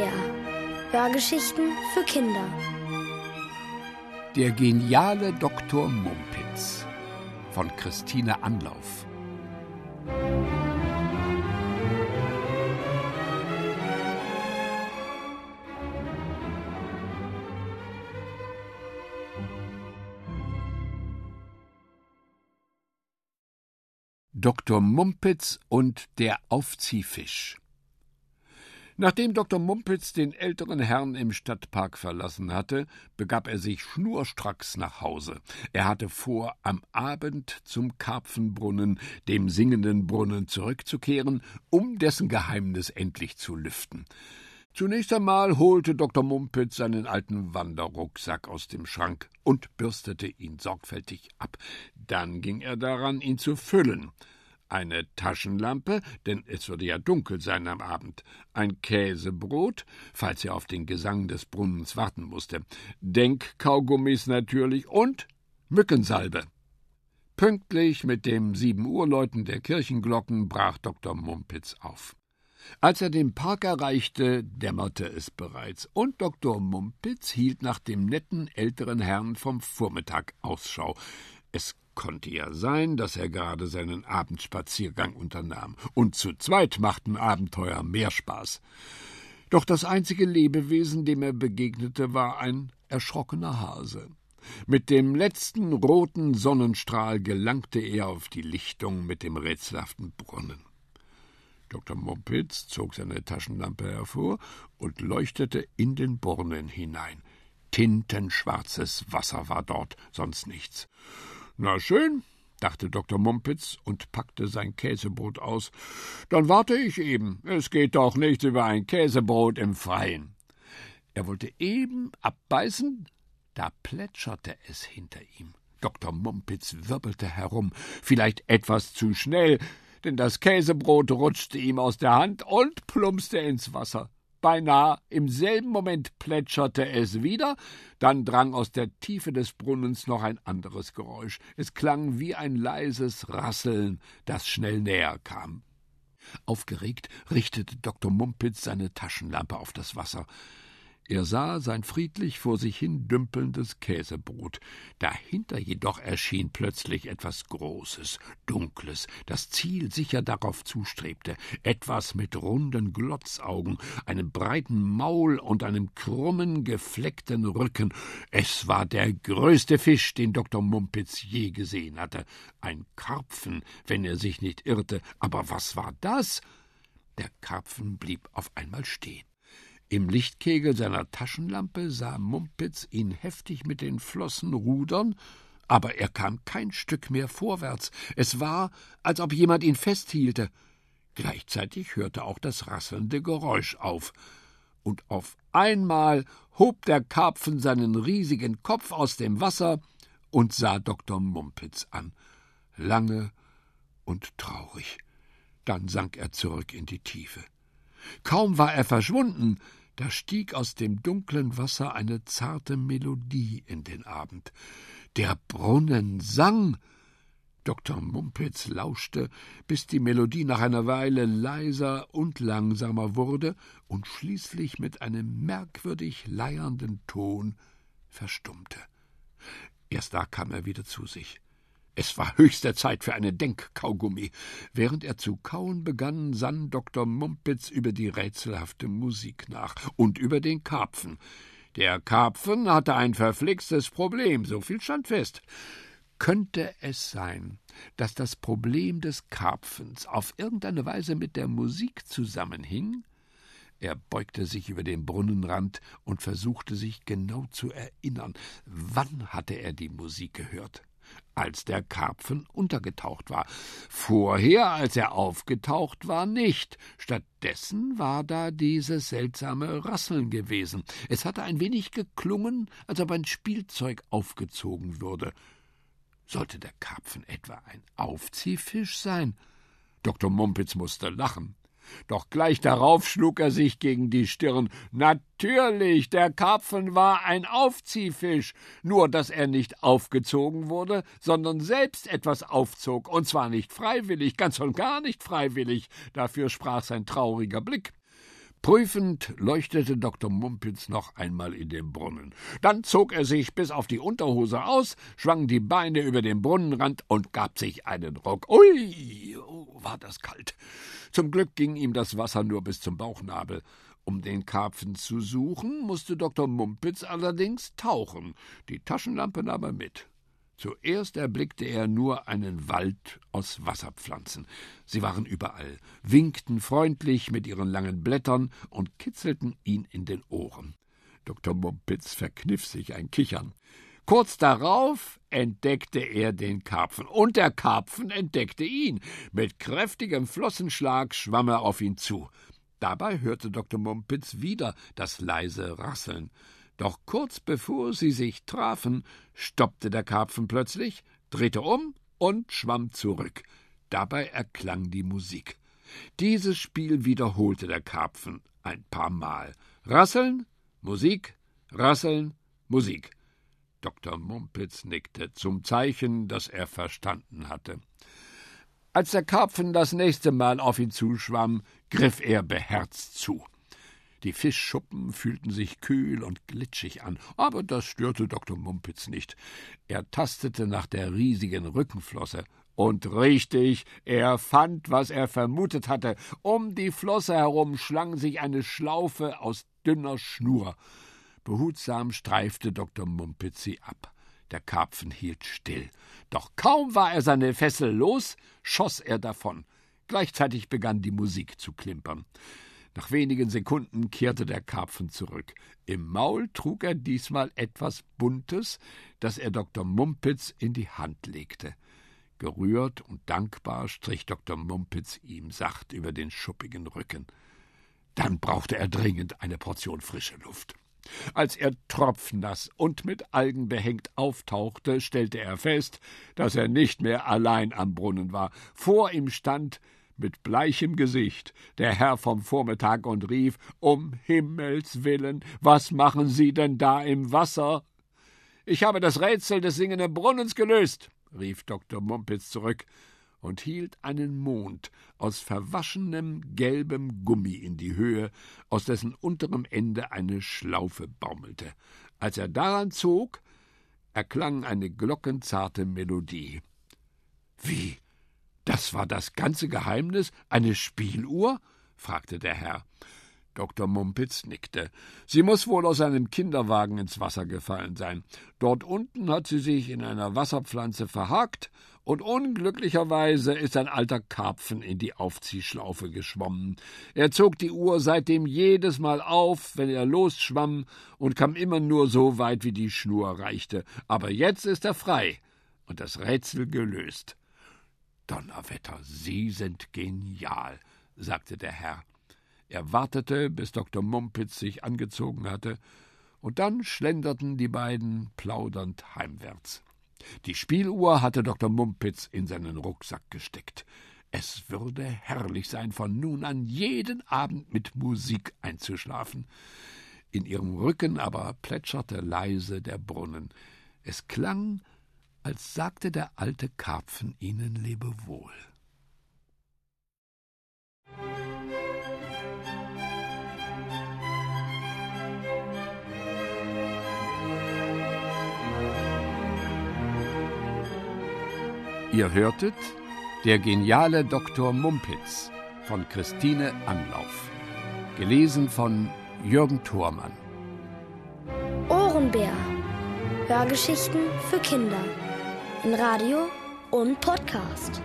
SWR. Hörgeschichten für Kinder. Der geniale Dr. Mumpitz von Christine Anlauf. Dr. Mumpitz und der Aufziehfisch. Nachdem Dr. Mumpitz den älteren Herrn im Stadtpark verlassen hatte, begab er sich schnurstracks nach Hause. Er hatte vor, am Abend zum Karpfenbrunnen, dem singenden Brunnen, zurückzukehren, um dessen Geheimnis endlich zu lüften. Zunächst einmal holte Dr. Mumpitz seinen alten Wanderrucksack aus dem Schrank und bürstete ihn sorgfältig ab. Dann ging er daran, ihn zu füllen. Eine Taschenlampe, denn es würde ja dunkel sein am Abend, ein Käsebrot, falls er auf den Gesang des Brunnens warten musste, Denkkaugummis natürlich und Mückensalbe. Pünktlich mit dem sieben Uhr der Kirchenglocken brach Dr. Mumpitz auf. Als er den Park erreichte, dämmerte es bereits, und Dr. Mumpitz hielt nach dem netten älteren Herrn vom Vormittag Ausschau. Es konnte ja sein, dass er gerade seinen Abendspaziergang unternahm, und zu zweit machten Abenteuer mehr Spaß. Doch das einzige Lebewesen, dem er begegnete, war ein erschrockener Hase. Mit dem letzten roten Sonnenstrahl gelangte er auf die Lichtung mit dem rätselhaften Brunnen. Dr. Mumpitz zog seine Taschenlampe hervor und leuchtete in den Brunnen hinein. Tintenschwarzes Wasser war dort, sonst nichts. Na schön, dachte Dr. Mumpitz und packte sein Käsebrot aus. Dann warte ich eben. Es geht doch nichts über ein Käsebrot im Freien. Er wollte eben abbeißen, da plätscherte es hinter ihm. Dr. Mumpitz wirbelte herum, vielleicht etwas zu schnell, denn das Käsebrot rutschte ihm aus der Hand und plumpste ins Wasser. Beinahe im selben Moment plätscherte es wieder, dann drang aus der Tiefe des Brunnens noch ein anderes Geräusch. Es klang wie ein leises Rasseln, das schnell näher kam. Aufgeregt richtete Dr. Mumpitz seine Taschenlampe auf das Wasser. Er sah sein friedlich vor sich hin dümpelndes Käsebrot. Dahinter jedoch erschien plötzlich etwas Großes, Dunkles, das Ziel sicher darauf zustrebte, etwas mit runden Glotzaugen, einem breiten Maul und einem krummen, gefleckten Rücken. Es war der größte Fisch, den Dr. Mumpitz je gesehen hatte. Ein Karpfen, wenn er sich nicht irrte. Aber was war das? Der Karpfen blieb auf einmal stehen. Im Lichtkegel seiner Taschenlampe sah Mumpitz ihn heftig mit den Flossen rudern, aber er kam kein Stück mehr vorwärts. Es war, als ob jemand ihn festhielte. Gleichzeitig hörte auch das rasselnde Geräusch auf. Und auf einmal hob der Karpfen seinen riesigen Kopf aus dem Wasser und sah Dr. Mumpitz an. Lange und traurig. Dann sank er zurück in die Tiefe. Kaum war er verschwunden, da stieg aus dem dunklen Wasser eine zarte Melodie in den Abend. Der Brunnen sang. Dr. Mumpitz lauschte, bis die Melodie nach einer Weile leiser und langsamer wurde und schließlich mit einem merkwürdig leiernden Ton verstummte. Erst da kam er wieder zu sich. Es war höchste Zeit für einen Denkkaugummi. Während er zu kauen begann, sann Dr. Mumpitz über die rätselhafte Musik nach und über den Karpfen. Der Karpfen hatte ein verflixtes Problem, so viel stand fest. Könnte es sein, dass das Problem des Karpfens auf irgendeine Weise mit der Musik zusammenhing? Er beugte sich über den Brunnenrand und versuchte sich genau zu erinnern, wann hatte er die Musik gehört als der Karpfen untergetaucht war. Vorher, als er aufgetaucht war, nicht. Stattdessen war da dieses seltsame Rasseln gewesen. Es hatte ein wenig geklungen, als ob ein Spielzeug aufgezogen würde. Sollte der Karpfen etwa ein Aufziehfisch sein? Dr. Mumpitz musste lachen. Doch gleich darauf schlug er sich gegen die Stirn. Natürlich, der Karpfen war ein Aufziehfisch, nur dass er nicht aufgezogen wurde, sondern selbst etwas aufzog, und zwar nicht freiwillig, ganz und gar nicht freiwillig, dafür sprach sein trauriger Blick. Prüfend leuchtete Dr. Mumpitz noch einmal in den Brunnen. Dann zog er sich bis auf die Unterhose aus, schwang die Beine über den Brunnenrand und gab sich einen Ruck. Ui, oh, war das kalt. Zum Glück ging ihm das Wasser nur bis zum Bauchnabel. Um den Karpfen zu suchen, musste Dr. Mumpitz allerdings tauchen. Die Taschenlampe nahm er mit. Zuerst erblickte er nur einen Wald aus Wasserpflanzen. Sie waren überall, winkten freundlich mit ihren langen Blättern und kitzelten ihn in den Ohren. Dr. Mumpitz verkniff sich ein Kichern. Kurz darauf entdeckte er den Karpfen, und der Karpfen entdeckte ihn. Mit kräftigem Flossenschlag schwamm er auf ihn zu. Dabei hörte Dr. Mumpitz wieder das leise Rasseln. Doch kurz bevor sie sich trafen, stoppte der Karpfen plötzlich, drehte um und schwamm zurück. Dabei erklang die Musik. Dieses Spiel wiederholte der Karpfen ein paar Mal. Rasseln, Musik, Rasseln, Musik. Dr. Mumpitz nickte zum Zeichen, dass er verstanden hatte. Als der Karpfen das nächste Mal auf ihn zuschwamm, griff er beherzt zu. Die Fischschuppen fühlten sich kühl und glitschig an, aber das störte Dr. Mumpitz nicht. Er tastete nach der riesigen Rückenflosse. Und richtig, er fand, was er vermutet hatte. Um die Flosse herum schlang sich eine Schlaufe aus dünner Schnur. Behutsam streifte Dr. Mumpitz sie ab. Der Karpfen hielt still. Doch kaum war er seine Fessel los, schoss er davon. Gleichzeitig begann die Musik zu klimpern. Nach wenigen Sekunden kehrte der Karpfen zurück. Im Maul trug er diesmal etwas Buntes, das er Dr. Mumpitz in die Hand legte. Gerührt und dankbar strich Dr. Mumpitz ihm sacht über den schuppigen Rücken. Dann brauchte er dringend eine Portion frische Luft. Als er tropfnass und mit Algen behängt auftauchte, stellte er fest, dass er nicht mehr allein am Brunnen war. Vor ihm stand mit bleichem Gesicht der Herr vom Vormittag und rief Um Himmels willen, was machen Sie denn da im Wasser? Ich habe das Rätsel des singenden Brunnens gelöst, rief Dr. Mumpitz zurück und hielt einen Mond aus verwaschenem gelbem Gummi in die Höhe, aus dessen unterem Ende eine Schlaufe baumelte. Als er daran zog, erklang eine glockenzarte Melodie. Wie? Das war das ganze Geheimnis? Eine Spieluhr? fragte der Herr. Dr. Mumpitz nickte. Sie muss wohl aus einem Kinderwagen ins Wasser gefallen sein. Dort unten hat sie sich in einer Wasserpflanze verhakt, und unglücklicherweise ist ein alter Karpfen in die Aufziehschlaufe geschwommen. Er zog die Uhr seitdem jedes Mal auf, wenn er losschwamm, und kam immer nur so weit, wie die Schnur reichte. Aber jetzt ist er frei und das Rätsel gelöst. Donnerwetter, Sie sind genial, sagte der Herr. Er wartete, bis Dr. Mumpitz sich angezogen hatte, und dann schlenderten die beiden plaudernd heimwärts. Die Spieluhr hatte Dr. Mumpitz in seinen Rucksack gesteckt. Es würde herrlich sein, von nun an jeden Abend mit Musik einzuschlafen. In ihrem Rücken aber plätscherte leise der Brunnen. Es klang, als sagte der alte Karpfen ihnen Lebewohl. Ihr hörtet Der geniale Dr. Mumpitz von Christine Anlauf. Gelesen von Jürgen Thormann. Ohrenbär. Hörgeschichten für Kinder Radio und Podcast.